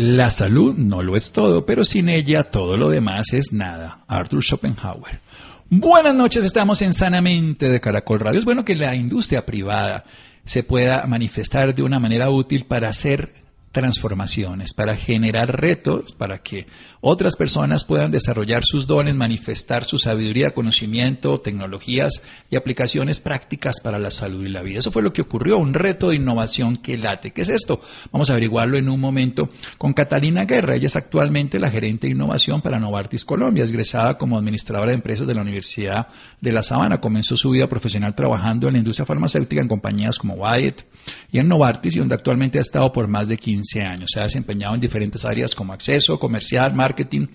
La salud no lo es todo, pero sin ella todo lo demás es nada. Arthur Schopenhauer. Buenas noches, estamos en Sanamente de Caracol Radio. Es bueno que la industria privada se pueda manifestar de una manera útil para hacer transformaciones, para generar retos, para que otras personas puedan desarrollar sus dones, manifestar su sabiduría, conocimiento, tecnologías y aplicaciones prácticas para la salud y la vida. Eso fue lo que ocurrió, un reto de innovación que late. ¿Qué es esto? Vamos a averiguarlo en un momento con Catalina Guerra. Ella es actualmente la gerente de innovación para Novartis Colombia, egresada como administradora de empresas de la Universidad de La Sabana. Comenzó su vida profesional trabajando en la industria farmacéutica en compañías como Wyeth y en Novartis, y donde actualmente ha estado por más de 15 años. Se ha desempeñado en diferentes áreas como acceso, comercial, marketing,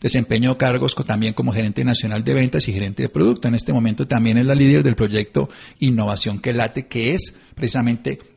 desempeño cargos también como gerente nacional de ventas y gerente de producto. En este momento también es la líder del proyecto Innovación que late, que es precisamente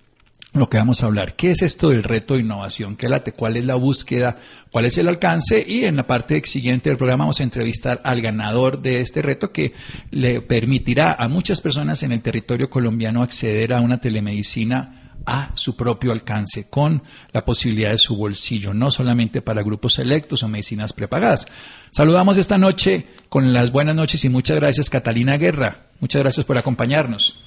lo que vamos a hablar. ¿Qué es esto del reto de innovación que late? ¿Cuál es la búsqueda? ¿Cuál es el alcance? Y en la parte siguiente del programa vamos a entrevistar al ganador de este reto que le permitirá a muchas personas en el territorio colombiano acceder a una telemedicina a su propio alcance, con la posibilidad de su bolsillo, no solamente para grupos selectos o medicinas prepagadas. Saludamos esta noche con las buenas noches y muchas gracias, Catalina Guerra. Muchas gracias por acompañarnos.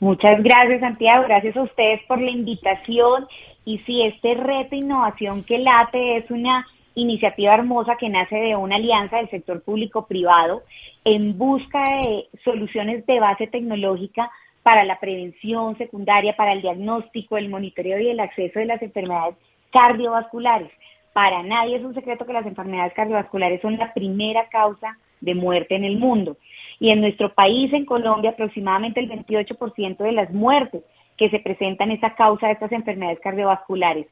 Muchas gracias, Santiago. Gracias a ustedes por la invitación. Y sí, este reto innovación que late es una iniciativa hermosa que nace de una alianza del sector público-privado en busca de soluciones de base tecnológica para la prevención secundaria, para el diagnóstico, el monitoreo y el acceso de las enfermedades cardiovasculares. Para nadie es un secreto que las enfermedades cardiovasculares son la primera causa de muerte en el mundo. Y en nuestro país, en Colombia, aproximadamente el 28% de las muertes que se presentan es a causa de estas enfermedades cardiovasculares.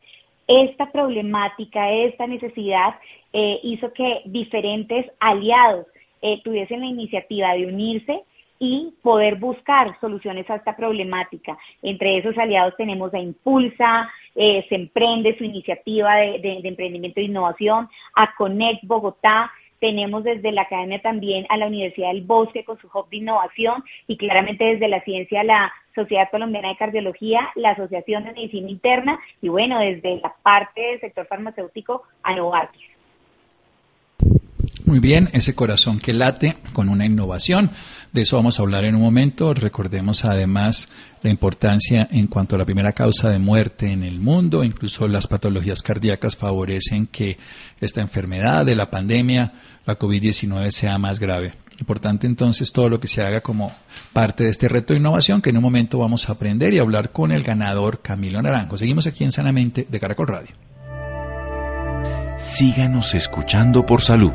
Esta problemática, esta necesidad eh, hizo que diferentes aliados eh, tuviesen la iniciativa de unirse y poder buscar soluciones a esta problemática. Entre esos aliados tenemos a Impulsa, eh, se emprende su iniciativa de, de, emprendimiento e innovación, a Connect Bogotá, tenemos desde la academia también a la Universidad del Bosque con su hub de innovación y claramente desde la ciencia la Sociedad Colombiana de Cardiología, la Asociación de Medicina Interna y bueno, desde la parte del sector farmacéutico a Novartis. Muy bien, ese corazón que late con una innovación. De eso vamos a hablar en un momento. Recordemos además la importancia en cuanto a la primera causa de muerte en el mundo. Incluso las patologías cardíacas favorecen que esta enfermedad de la pandemia, la COVID-19, sea más grave. Importante entonces todo lo que se haga como parte de este reto de innovación que en un momento vamos a aprender y hablar con el ganador Camilo Naranjo. Seguimos aquí en Sanamente de Caracol Radio. Síganos escuchando por salud.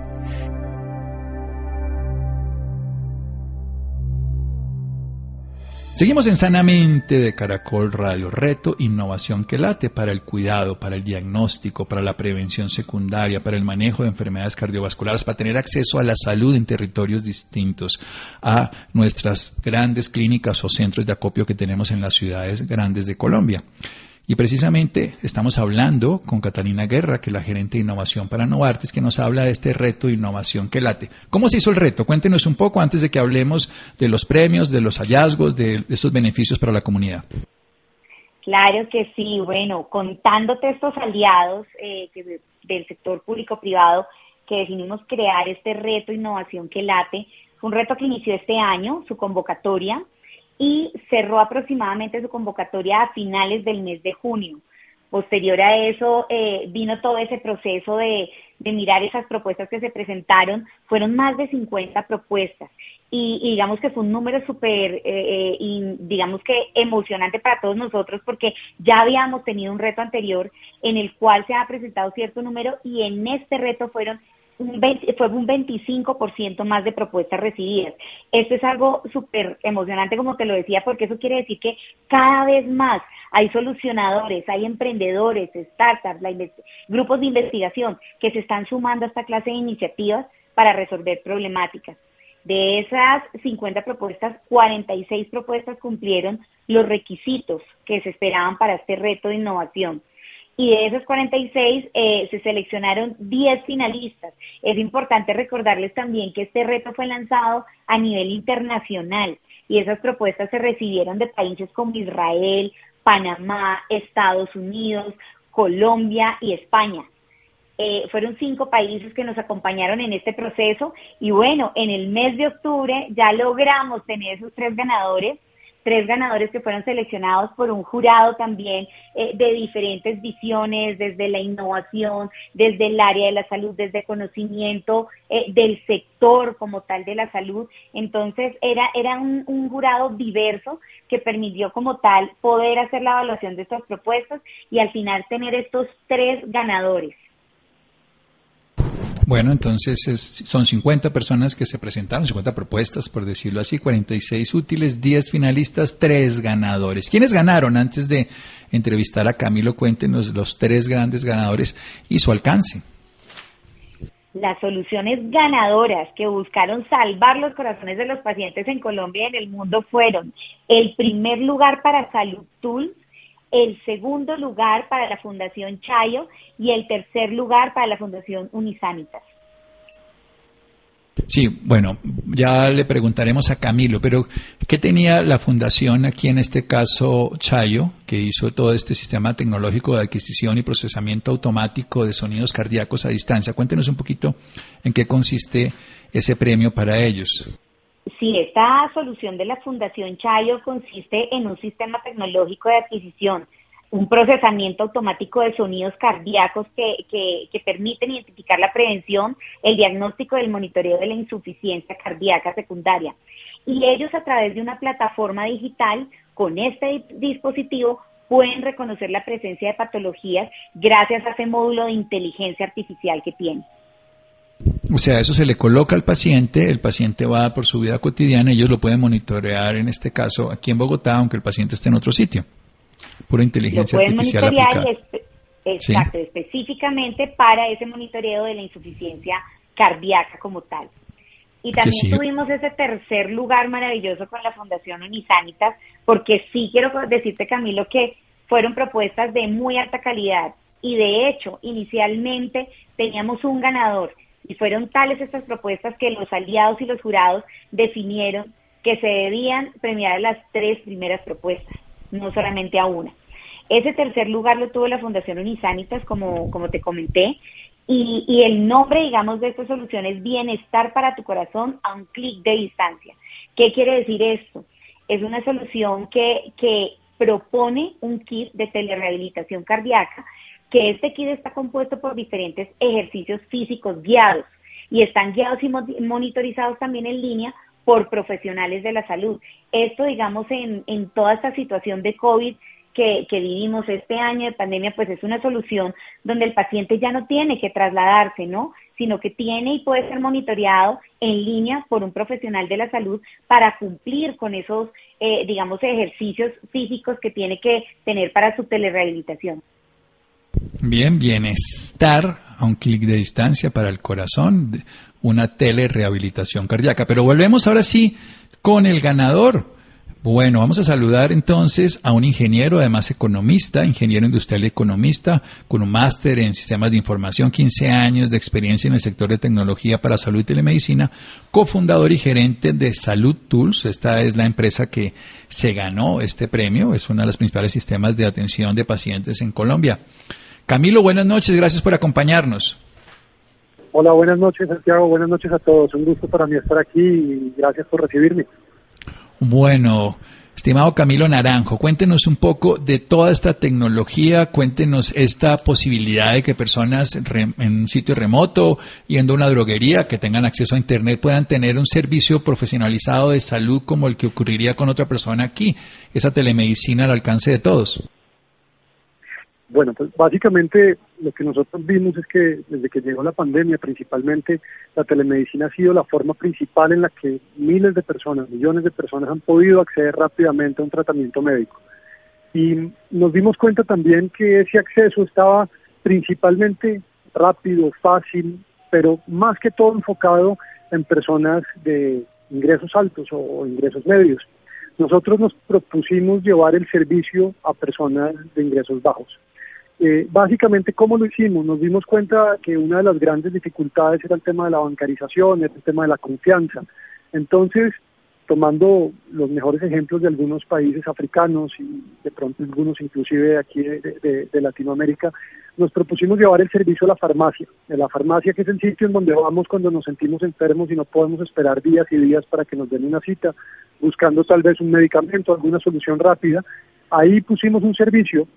Seguimos en Sanamente de Caracol Radio, reto, innovación que late para el cuidado, para el diagnóstico, para la prevención secundaria, para el manejo de enfermedades cardiovasculares, para tener acceso a la salud en territorios distintos, a nuestras grandes clínicas o centros de acopio que tenemos en las ciudades grandes de Colombia. Y precisamente estamos hablando con Catalina Guerra, que es la gerente de innovación para Novartis, que nos habla de este reto de innovación que late. ¿Cómo se hizo el reto? Cuéntenos un poco antes de que hablemos de los premios, de los hallazgos, de, estos beneficios para la comunidad. Claro que sí, bueno, contándote estos aliados eh, del sector público-privado que decidimos crear este reto innovación que late, un reto que inició este año, su convocatoria, y cerró aproximadamente su convocatoria a finales del mes de junio. Posterior a eso eh, vino todo ese proceso de, mirar esas propuestas que se presentaron. Fueron más de 50 propuestas y, digamos que fue un número súper, eh, eh digamos que emocionante para todos nosotros porque ya habíamos tenido un reto anterior en el cual se ha presentado cierto número y en este reto fueron fue un 25% más de propuestas recibidas. Esto es algo súper emocionante, como te lo decía, porque eso quiere decir que cada vez más hay solucionadores, hay emprendedores, startups, grupos de investigación que se están sumando a esta clase de iniciativas para resolver problemáticas. De esas 50 propuestas, 46 propuestas cumplieron los requisitos que se esperaban para este reto de innovación y de esos 46 eh, se seleccionaron 10 finalistas. Es importante recordarles también que este reto fue lanzado a nivel internacional y esas propuestas se recibieron de países como Israel, Panamá, Estados Unidos, Colombia y España. Eh, fueron cinco países que nos acompañaron en este proceso y bueno, en el mes de octubre ya logramos tener esos tres ganadores tres ganadores que fueron seleccionados por un jurado también eh, de diferentes visiones, desde la innovación, desde el área de la salud, desde conocimiento eh, del sector como tal de la salud. Entonces era, era un, un jurado diverso que permitió como tal poder hacer la evaluación de estas propuestas y al final tener estos tres ganadores. Bueno, entonces son 50 personas que se presentaron, 50 propuestas, por decirlo así, 46 útiles, 10 finalistas, 3 ganadores. ¿Quiénes ganaron? Antes de entrevistar a Camilo, cuéntenos los tres grandes ganadores y su alcance. Las soluciones ganadoras que buscaron salvar los corazones de los pacientes en Colombia y en el mundo fueron el primer lugar para Salud Tool, el segundo lugar para la Fundación Chayo y el tercer lugar para la Fundación Unisanitas. Sí, bueno, ya le preguntaremos a Camilo, pero ¿qué tenía la fundación aquí en este caso Chayo, que hizo todo este sistema tecnológico de adquisición y procesamiento automático de sonidos cardíacos a distancia? Cuéntenos un poquito en qué consiste ese premio para ellos. Sí, esta solución de la Fundación Chayo consiste en un sistema tecnológico de adquisición, un procesamiento automático de sonidos cardíacos que, que, permiten identificar la prevención, el diagnóstico del monitoreo de la insuficiencia cardíaca secundaria. Y ellos a través de una plataforma digital con este dispositivo pueden reconocer la presencia de patologías gracias a ese módulo de inteligencia artificial que tiene. O sea, eso se le coloca al paciente, el paciente va por su vida cotidiana, ellos lo pueden monitorear en este caso aquí en Bogotá, aunque el paciente esté en otro sitio. Pura inteligencia artificial aplicada. exacto, específicamente para ese monitoreo de la insuficiencia cardíaca como tal. Y también tuvimos ese tercer lugar maravilloso con la Fundación Unisanitas, porque sí quiero decirte, Camilo, que fueron propuestas de muy alta calidad. Y de hecho, inicialmente teníamos un ganador y fueron tales estas propuestas que los aliados y los jurados definieron que se debían premiar a las tres primeras propuestas, no solamente a una. Ese tercer lugar lo tuvo la Fundación Unisanitas, como, como te comenté, y, y el nombre, digamos, de esta solución es Bienestar para tu corazón a un clic de distancia. ¿Qué quiere decir esto? Es una solución que, que propone un kit de telerehabilitación cardíaca que este kit está compuesto por diferentes ejercicios físicos guiados y están guiados y monitorizados también en línea por profesionales de la salud. Esto, digamos, en, en toda esta situación de COVID que, que, vivimos este año de pandemia, pues es una solución donde el paciente ya no tiene que trasladarse, ¿no? sino que tiene y puede ser monitoreado en línea por un profesional de la salud para cumplir con esos, eh, digamos, ejercicios físicos que tiene que tener para su telerehabilitación. Bien, bienestar a un clic de distancia para el corazón, una telerehabilitación cardíaca. Pero volvemos ahora sí con el ganador. Bueno, vamos a saludar entonces a un ingeniero, además economista, ingeniero industrial y economista, con un máster en sistemas de información, 15 años de experiencia en el sector de tecnología para salud y telemedicina, cofundador y gerente de Salud Tools. Esta es la empresa que se ganó este premio, es uno de los principales sistemas de atención de pacientes en Colombia. Camilo, buenas noches, gracias por acompañarnos. Hola, buenas noches Santiago, buenas noches a todos. Un gusto para mí estar aquí y gracias por recibirme. Bueno, estimado Camilo Naranjo, cuéntenos un poco de toda esta tecnología, cuéntenos esta posibilidad de que personas en un sitio remoto, yendo a una droguería, que tengan acceso a Internet, puedan tener un servicio profesionalizado de salud como el que ocurriría con otra persona aquí, esa telemedicina al alcance de todos. Bueno, pues básicamente lo que nosotros vimos es que desde que llegó la pandemia, principalmente la telemedicina ha sido la forma principal en la que miles de personas, millones de personas han podido acceder rápidamente a un tratamiento médico. Y nos dimos cuenta también que ese acceso estaba principalmente rápido, fácil, pero más que todo enfocado en personas de ingresos altos o ingresos medios. Nosotros nos propusimos llevar el servicio a personas de ingresos bajos. Eh, básicamente, ¿cómo lo hicimos? Nos dimos cuenta que una de las grandes dificultades era el tema de la bancarización, el tema de la confianza. Entonces, tomando los mejores ejemplos de algunos países africanos y de pronto algunos inclusive aquí de, Latinoamérica, nos propusimos llevar el servicio a la farmacia. La farmacia, que es el sitio en donde vamos cuando nos sentimos enfermos y no podemos esperar días y días para que nos den una cita, buscando tal vez un medicamento, alguna solución rápida. Ahí pusimos un servicio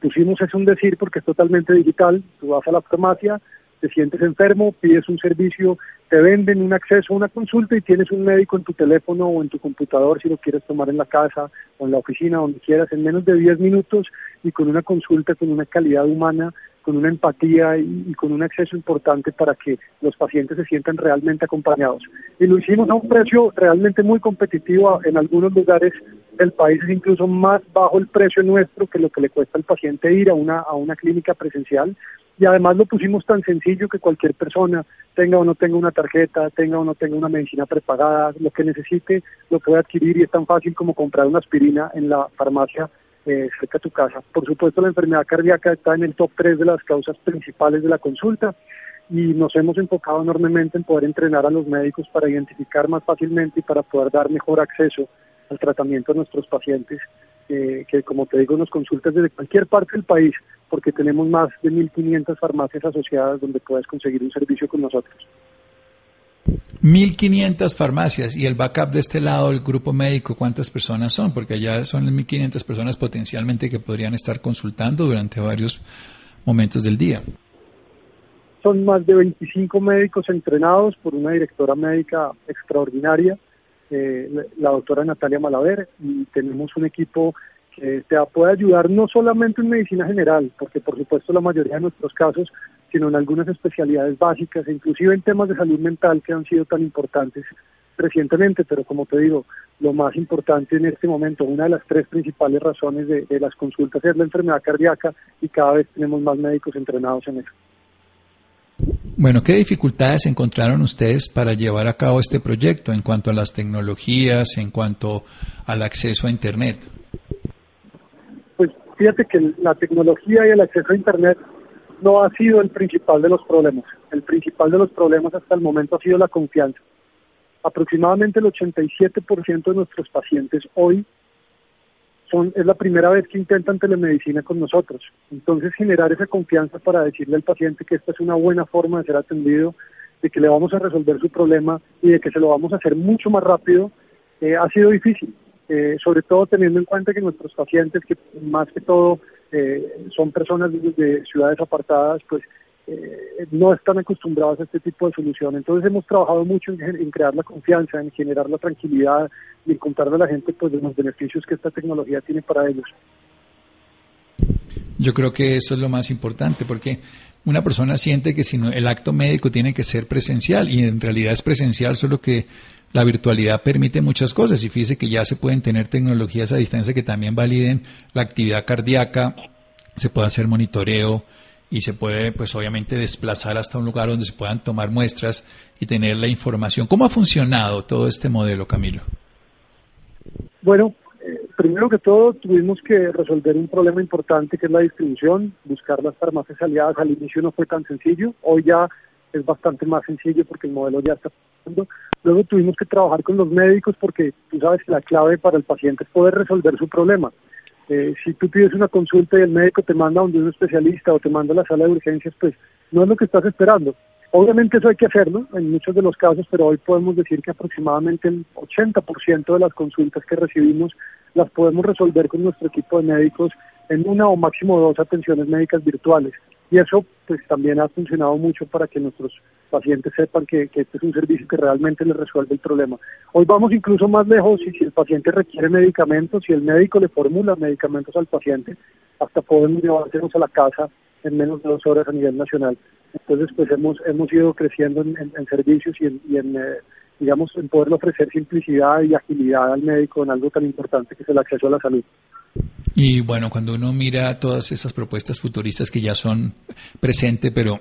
pusimos es un decir porque es totalmente digital, tú vas a la farmacia, te sientes enfermo, pides un servicio, te venden un acceso a una consulta y tienes un médico en tu teléfono o en tu computador si lo quieres tomar en la casa o en la oficina, donde quieras, en menos de 10 minutos y con una consulta con una calidad humana con una empatía y, con un acceso importante para que los pacientes se sientan realmente acompañados. Y lo hicimos a un precio realmente muy competitivo, en algunos lugares del país es incluso más bajo el precio nuestro que lo que le cuesta al paciente ir a una, a una clínica presencial. Y además lo pusimos tan sencillo que cualquier persona, tenga o no tenga una tarjeta, tenga o no tenga una medicina prepagada, lo que necesite, lo puede adquirir y es tan fácil como comprar una aspirina en la farmacia eh, cerca de tu casa. Por supuesto, la enfermedad cardíaca está en el top 3 de las causas principales de la consulta y nos hemos enfocado enormemente en poder entrenar a los médicos para identificar más fácilmente y para poder dar mejor acceso al tratamiento a nuestros pacientes, eh, que como te digo, nos consultas desde cualquier parte del país, porque tenemos más de 1.500 farmacias asociadas donde puedes conseguir un servicio con nosotros. 1.500 farmacias y el backup de este lado, el grupo médico, ¿cuántas personas son? Porque allá son 1.500 personas potencialmente que podrían estar consultando durante varios momentos del día. Son más de 25 médicos entrenados por una directora médica extraordinaria, eh, la doctora Natalia Malaver, y tenemos un equipo que te puede ayudar no solamente en medicina general, porque por supuesto la mayoría de nuestros casos sino en algunas especialidades básicas, e inclusive en temas de salud mental que han sido tan importantes recientemente, pero como te digo, lo más importante en este momento, una de las tres principales razones de, las consultas es la enfermedad cardíaca y cada vez tenemos más médicos entrenados en eso. Bueno, ¿qué dificultades encontraron ustedes para llevar a cabo este proyecto en cuanto a las tecnologías, en cuanto al acceso a Internet? Pues fíjate que la tecnología y el acceso a Internet no ha sido el principal de los problemas. El principal de los problemas hasta el momento ha sido la confianza. Aproximadamente el 87% de nuestros pacientes hoy son, es la primera vez que intentan telemedicina con nosotros. Entonces generar esa confianza para decirle al paciente que esta es una buena forma de ser atendido, de que le vamos a resolver su problema y de que se lo vamos a hacer mucho más rápido, eh, ha sido difícil. Eh, sobre todo teniendo en cuenta que nuestros pacientes, que más que todo eh, son personas de, ciudades apartadas, pues eh, no están acostumbrados a este tipo de solución. Entonces hemos trabajado mucho en, crear la confianza, en generar la tranquilidad y en contarle a la gente pues de los beneficios que esta tecnología tiene para ellos. Yo creo que eso es lo más importante porque una persona siente que si no, el acto médico tiene que ser presencial y en realidad es presencial, solo que la virtualidad permite muchas cosas y fíjese que ya se pueden tener tecnologías a distancia que también validen la actividad cardíaca, se puede hacer monitoreo y se puede pues obviamente desplazar hasta un lugar donde se puedan tomar muestras y tener la información. ¿Cómo ha funcionado todo este modelo, Camilo? Bueno, eh, primero que todo tuvimos que resolver un problema importante que es la distribución, buscar las farmacias aliadas. Al inicio no fue tan sencillo, hoy ya es bastante más sencillo porque el modelo ya está funcionando. Luego tuvimos que trabajar con los médicos porque tú sabes que la clave para el paciente es poder resolver su problema. Eh, si tú pides una consulta y el médico te manda donde un especialista o te manda a la sala de urgencias, pues no es lo que estás esperando. Obviamente eso hay que hacerlo en muchos de los casos, pero hoy podemos decir que aproximadamente el 80% de las consultas que recibimos las podemos resolver con nuestro equipo de médicos en una o máximo dos atenciones médicas virtuales. Y eso pues también ha funcionado mucho para que nuestros pacientes sepan que, este es un servicio que realmente les resuelve el problema. Hoy vamos incluso más lejos y si el paciente requiere medicamentos, si el médico le formula medicamentos al paciente, hasta podemos llevárselos a la casa en menos de dos horas a nivel nacional. Entonces, pues hemos, hemos ido creciendo en, servicios y en, eh, digamos, en poder ofrecer simplicidad y agilidad al médico en algo tan importante que es el acceso a la salud. Y bueno, cuando uno mira todas esas propuestas futuristas que ya son presente, pero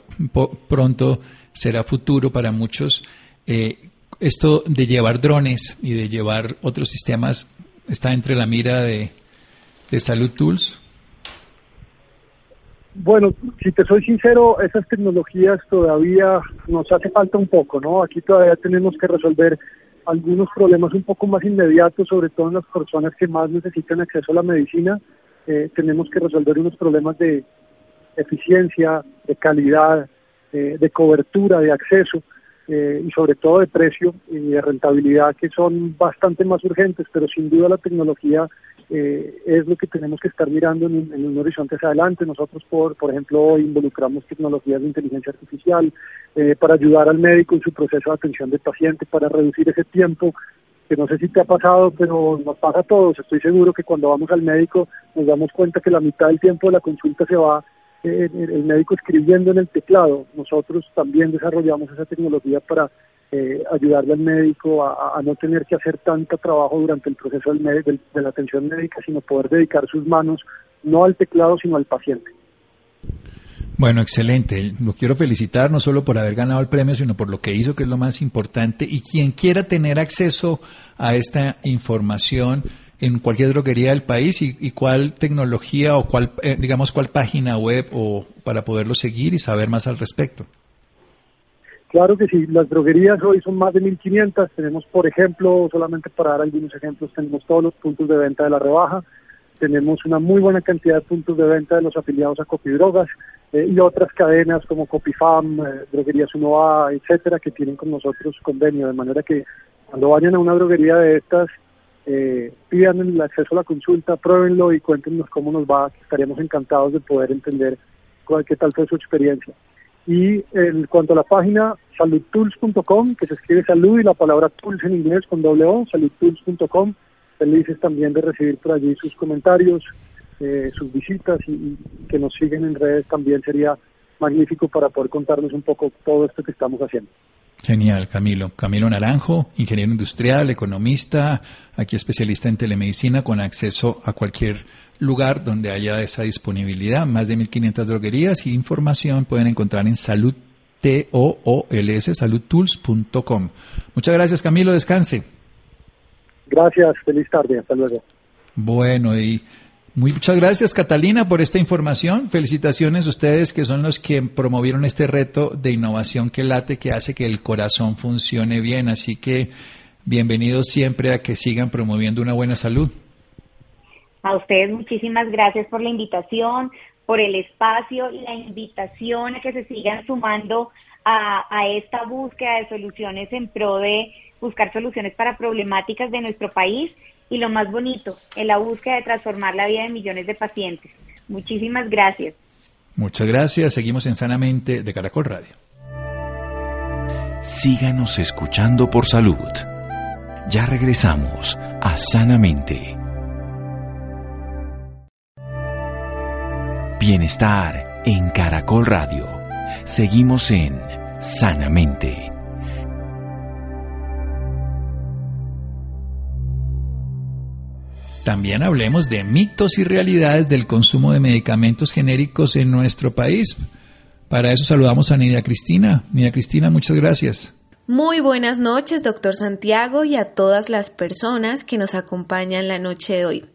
pronto será futuro para muchos, eh, esto de llevar drones y de llevar otros sistemas está entre la mira de, de Salud Tools. Bueno, si te soy sincero, esas tecnologías todavía nos hace falta un poco, ¿no? Aquí todavía tenemos que resolver algunos problemas un poco más inmediatos, sobre todo en las personas que más necesitan acceso a la medicina. Eh, tenemos que resolver unos problemas de eficiencia, de calidad, eh, de cobertura, de acceso eh, y sobre todo de precio y de rentabilidad que son bastante más urgentes, pero sin duda la tecnología eh, es lo que tenemos que estar mirando en un, horizonte hacia adelante. Nosotros, por, por ejemplo, involucramos tecnologías de inteligencia artificial eh, para ayudar al médico en su proceso de atención del paciente, para reducir ese tiempo que no sé si te ha pasado, pero nos pasa a todos. Estoy seguro que cuando vamos al médico nos damos cuenta que la mitad del tiempo de la consulta se va eh, el médico escribiendo en el teclado. Nosotros también desarrollamos esa tecnología para eh, ayudarle al médico a, no tener que hacer tanto trabajo durante el proceso del, de la atención médica, sino poder dedicar sus manos no al teclado, sino al paciente. Bueno, excelente. Lo quiero felicitar no solo por haber ganado el premio, sino por lo que hizo, que es lo más importante. Y quien quiera tener acceso a esta información en cualquier droguería del país y, cuál tecnología o cuál, eh, digamos, cuál página web o para poderlo seguir y saber más al respecto. Claro que sí, las droguerías hoy son más de 1.500. Tenemos, por ejemplo, solamente para dar algunos ejemplos, tenemos todos los puntos de venta de la rebaja, tenemos una muy buena cantidad de puntos de venta de los afiliados a Copidrogas eh, y otras cadenas como Copifam, eh, Droguerías 1A, etcétera, que tienen con nosotros convenio, de manera que cuando vayan a una droguería de estas, eh, pidan el acceso a la consulta, pruébenlo y cuéntenos cómo nos va, estaríamos encantados de poder entender cuál, qué tal fue su experiencia. Y en cuanto a la página, saludtools.com, que se escribe salud y la palabra tools en inglés con doble O, saludtools.com. Felices también de recibir por allí sus comentarios, eh, sus visitas y, que nos siguen en redes también sería magnífico para poder contarnos un poco todo esto que estamos haciendo. Genial, Camilo. Camilo Naranjo, ingeniero industrial, economista, aquí especialista en telemedicina con acceso a cualquier lugar donde haya esa disponibilidad. Más de 1.500 droguerías y información pueden encontrar en salud t o o l s saludtools.com. Muchas gracias, Camilo. Descanse. Gracias. Feliz tarde. Hasta luego. Bueno, y muchas gracias, Catalina, por esta información. Felicitaciones a ustedes que son los que promovieron este reto de innovación que late, que hace que el corazón funcione bien. Así que bienvenidos siempre a que sigan promoviendo una buena salud. A ustedes muchísimas gracias por la invitación, por el espacio, la invitación a que se sigan sumando a, esta búsqueda de soluciones en pro de buscar soluciones para problemáticas de nuestro país y lo más bonito, en la búsqueda de transformar la vida de millones de pacientes. Muchísimas gracias. Muchas gracias. Seguimos en Sanamente de Caracol Radio. Síganos escuchando por salud. Ya regresamos a Sanamente. Bienestar en Caracol Radio. Seguimos en Sanamente. También hablemos de mitos y realidades del consumo de medicamentos genéricos en nuestro país. Para eso saludamos a Nidia Cristina. Nidia Cristina, muchas gracias. Muy buenas noches, doctor Santiago, y a todas las personas que nos acompañan la noche de hoy.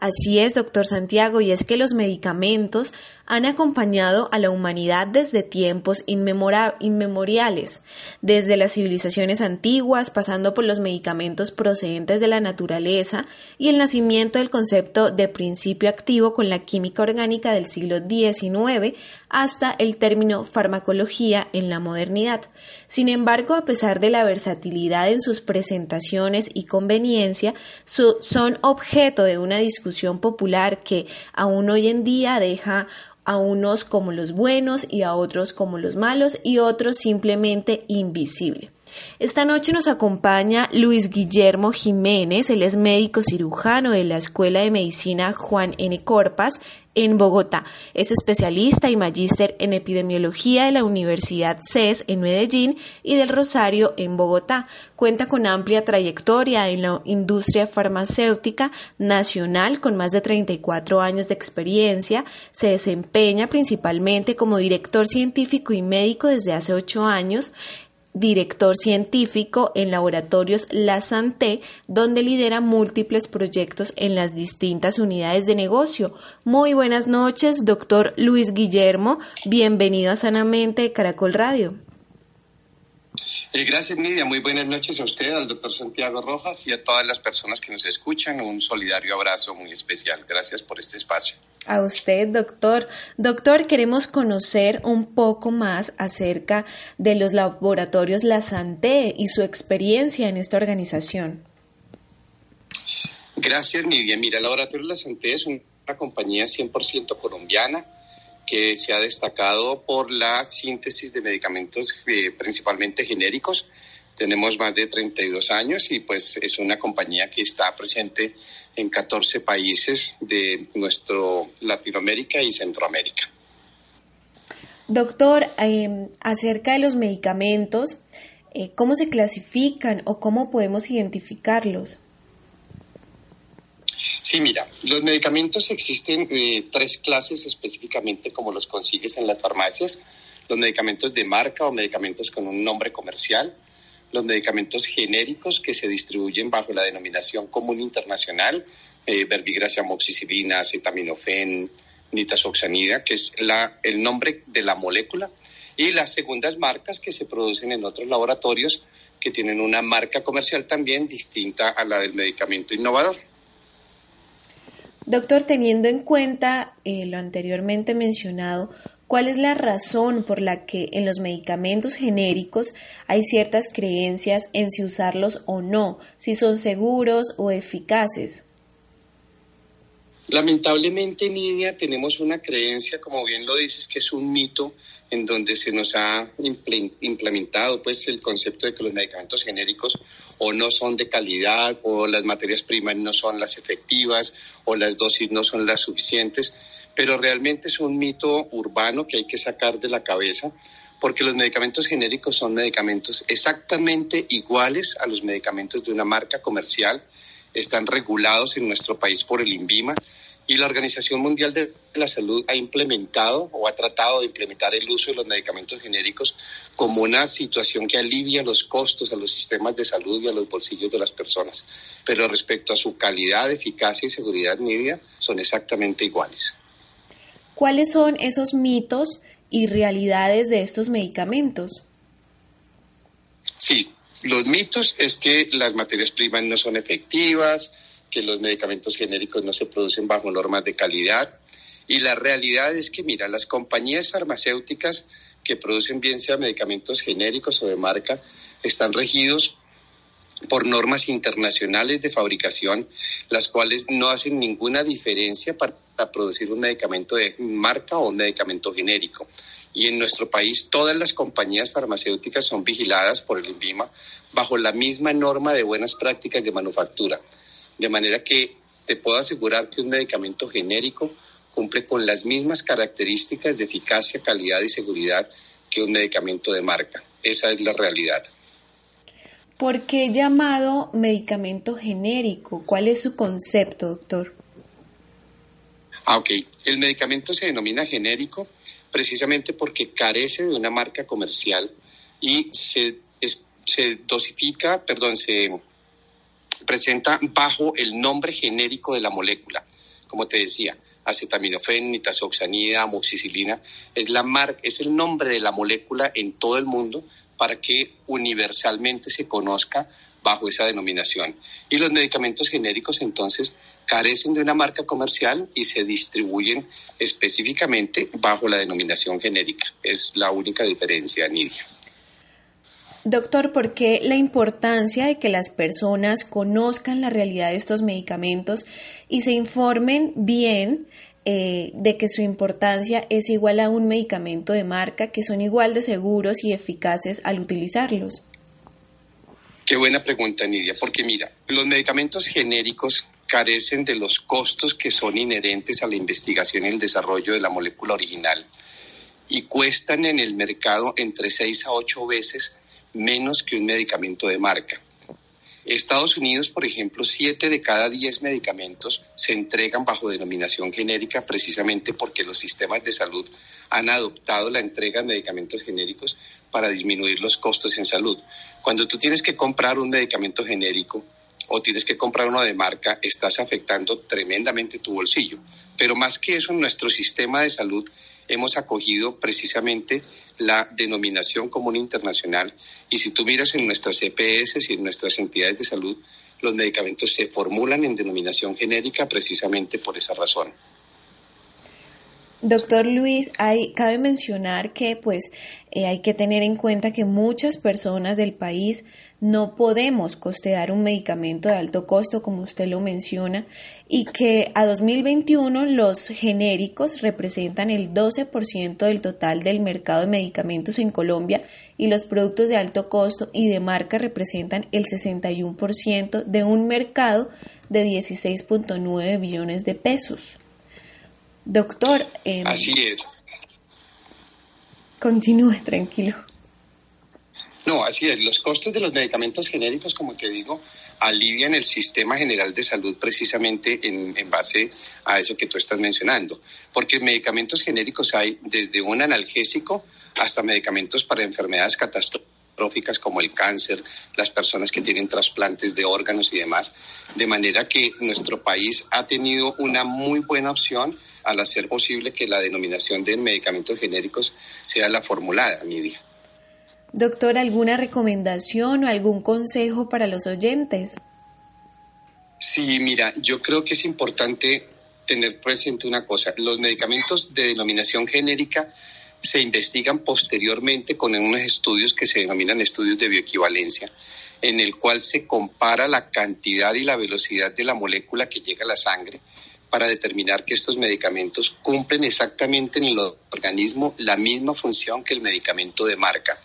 Así es, doctor Santiago, y es que los medicamentos han acompañado a la humanidad desde tiempos inmemoriales, desde las civilizaciones antiguas, pasando por los medicamentos procedentes de la naturaleza y el nacimiento del concepto de principio activo con la química orgánica del siglo XIX, hasta el término farmacología en la modernidad. Sin embargo, a pesar de la versatilidad en sus presentaciones y conveniencia, son objeto de una discusión popular que aún hoy en día deja a unos como los buenos y a otros como los malos y otros simplemente invisible. Esta noche nos acompaña Luis Guillermo Jiménez, él es médico cirujano de la Escuela de Medicina Juan N. Corpas en Bogotá. Es especialista y magíster en epidemiología de la Universidad CES en Medellín y del Rosario en Bogotá. Cuenta con amplia trayectoria en la industria farmacéutica nacional con más de 34 años de experiencia. Se desempeña principalmente como director científico y médico desde hace ocho años director científico en laboratorios La Santé, donde lidera múltiples proyectos en las distintas unidades de negocio. Muy buenas noches, doctor Luis Guillermo. Bienvenido a Sanamente Caracol Radio. Eh, gracias, Nidia. Muy buenas noches a usted, al doctor Santiago Rojas y a todas las personas que nos escuchan. Un solidario abrazo muy especial. Gracias por este espacio. A usted, doctor. Doctor, queremos conocer un poco más acerca de los laboratorios La Santé y su experiencia en esta organización. Gracias, Nidia. Mira, el Laboratorio La Santé es una compañía 100% colombiana que se ha destacado por la síntesis de medicamentos eh, principalmente genéricos. Tenemos más de 32 años y pues es una compañía que está presente en 14 países de nuestro Latinoamérica y Centroamérica. Doctor, em, acerca de los medicamentos, eh, ¿cómo se clasifican o cómo podemos identificarlos? Sí, mira, los medicamentos existen eh, tres clases específicamente como los consigues en las farmacias. Los medicamentos de marca o medicamentos con un nombre comercial, los medicamentos genéricos que se distribuyen bajo la denominación común internacional, eh, verbigracia, amoxicilina, acetaminofén, nitazoxanida, que es la, el nombre de la molécula, y las segundas marcas que se producen en otros laboratorios que tienen una marca comercial también distinta a la del medicamento innovador. Doctor, teniendo en cuenta eh, lo anteriormente mencionado, ¿cuál es la razón por la que en los medicamentos genéricos hay ciertas creencias en si usarlos o no, si son seguros o eficaces? Lamentablemente, Nidia, tenemos una creencia, como bien lo dices, que es un mito en donde se nos ha implementado pues el concepto de que los medicamentos genéricos o no son de calidad o las materias primas no son las efectivas o las dosis no son las suficientes, pero realmente es un mito urbano que hay que sacar de la cabeza porque los medicamentos genéricos son medicamentos exactamente iguales a los medicamentos de una marca comercial, están regulados en nuestro país por el INVIMA y la Organización Mundial de la Salud ha implementado o ha tratado de implementar el uso de los medicamentos genéricos como una situación que alivia los costos a los sistemas de salud y a los bolsillos de las personas. Pero respecto a su calidad, eficacia y seguridad media, son exactamente iguales. ¿Cuáles son esos mitos y realidades de estos medicamentos? Sí, los mitos es que las materias primas no son efectivas, que los medicamentos genéricos no se producen bajo normas de calidad. Y la realidad es que, mira, las compañías farmacéuticas que producen bien sea medicamentos genéricos o de marca están regidos por normas internacionales de fabricación, las cuales no hacen ninguna diferencia para, producir un medicamento de marca o un medicamento genérico. Y en nuestro país todas las compañías farmacéuticas son vigiladas por el INVIMA bajo la misma norma de buenas prácticas de manufactura. De manera que te puedo asegurar que un medicamento genérico cumple con las mismas características de eficacia, calidad y seguridad que un medicamento de marca. Esa es la realidad. ¿Por qué llamado medicamento genérico? ¿Cuál es su concepto, doctor? Ah, ok. El medicamento se denomina genérico precisamente porque carece de una marca comercial y se, se dosifica, perdón, se presenta bajo el nombre genérico de la molécula. Como te decía, acetaminofén, nitazoxanida, amoxicilina, es, la mar es el nombre de la molécula en todo el mundo para que universalmente se conozca bajo esa denominación. Y los medicamentos genéricos entonces carecen de una marca comercial y se distribuyen específicamente bajo la denominación genérica. Es la única diferencia, Nidia. Doctor, ¿por qué la importancia de que las personas conozcan la realidad de estos medicamentos y se informen bien eh, de que su importancia es igual a un medicamento de marca, que son igual de seguros y eficaces al utilizarlos? Qué buena pregunta, Nidia, porque mira, los medicamentos genéricos carecen de los costos que son inherentes a la investigación y el desarrollo de la molécula original y cuestan en el mercado entre 6 a 8 veces menos que un medicamento de marca. Estados Unidos, por ejemplo, siete de cada diez medicamentos se entregan bajo denominación genérica precisamente porque los sistemas de salud han adoptado la entrega de medicamentos genéricos para disminuir los costos en salud. Cuando tú tienes que comprar un medicamento genérico o tienes que comprar uno de marca, estás afectando tremendamente tu bolsillo. Pero más que eso, nuestro sistema de salud hemos acogido precisamente la denominación común internacional y si tú miras en nuestras EPS y en nuestras entidades de salud, los medicamentos se formulan en denominación genérica precisamente por esa razón. Doctor Luis, hay, cabe mencionar que pues eh, hay que tener en cuenta que muchas personas del país no podemos costear un medicamento de alto costo, como usted lo menciona, y que a 2021 los genéricos representan el 12% del total del mercado de medicamentos en Colombia y los productos de alto costo y de marca representan el 61% de un mercado de 16.9 billones de pesos. Doctor. Em, Así es. Continúe, tranquilo. No, así es. Los costos de los medicamentos genéricos, como te digo, alivian el sistema general de salud precisamente en, base a eso que tú estás mencionando. Porque medicamentos genéricos hay desde un analgésico hasta medicamentos para enfermedades catastróficas como el cáncer, las personas que tienen trasplantes de órganos y demás. De manera que nuestro país ha tenido una muy buena opción al hacer posible que la denominación de medicamentos genéricos sea la formulada, Nidia. Doctor, ¿alguna recomendación o algún consejo para los oyentes? Sí, mira, yo creo que es importante tener presente una cosa. Los medicamentos de denominación genérica se investigan posteriormente con unos estudios que se denominan estudios de bioequivalencia, en el cual se compara la cantidad y la velocidad de la molécula que llega a la sangre para determinar que estos medicamentos cumplen exactamente en el organismo la misma función que el medicamento de marca.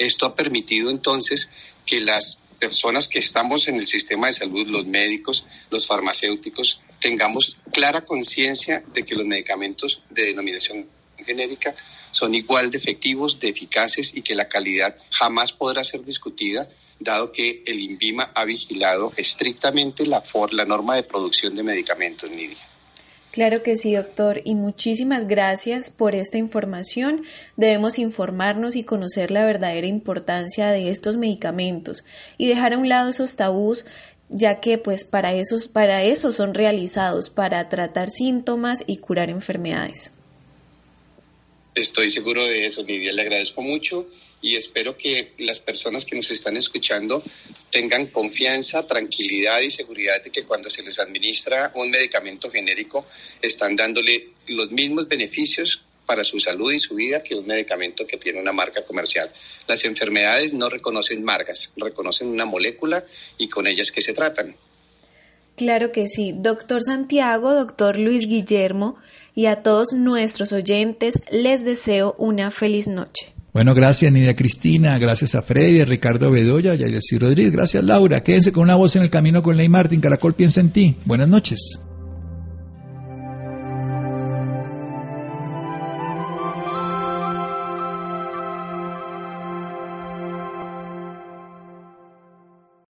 Esto ha permitido entonces que las personas que estamos en el sistema de salud, los médicos, los farmacéuticos, tengamos clara conciencia de que los medicamentos de denominación genérica son igual de efectivos, de eficaces y que la calidad jamás podrá ser discutida, dado que el INVIMA ha vigilado estrictamente la, norma de producción de medicamentos, Nidia. Claro que sí, doctor, y muchísimas gracias por esta información. Debemos informarnos y conocer la verdadera importancia de estos medicamentos y dejar a un lado esos tabús ya que pues para esos para eso son realizados para tratar síntomas y curar enfermedades. Estoy seguro de eso, Nidia, le agradezco mucho y espero que las personas que nos están escuchando tengan confianza, tranquilidad y seguridad de que cuando se les administra un medicamento genérico están dándole los mismos beneficios para su salud y su vida que un medicamento que tiene una marca comercial. Las enfermedades no reconocen marcas, reconocen una molécula y con ellas que se tratan. Claro que sí. Doctor Santiago, doctor Luis Guillermo y a todos nuestros oyentes les deseo una feliz noche. Bueno, gracias Nidia Cristina, gracias a Freddy, a Ricardo Bedoya y a Rodríguez, gracias Laura. Quédense con una voz en el camino con Ley Martín, Caracol piensa en ti. Buenas noches.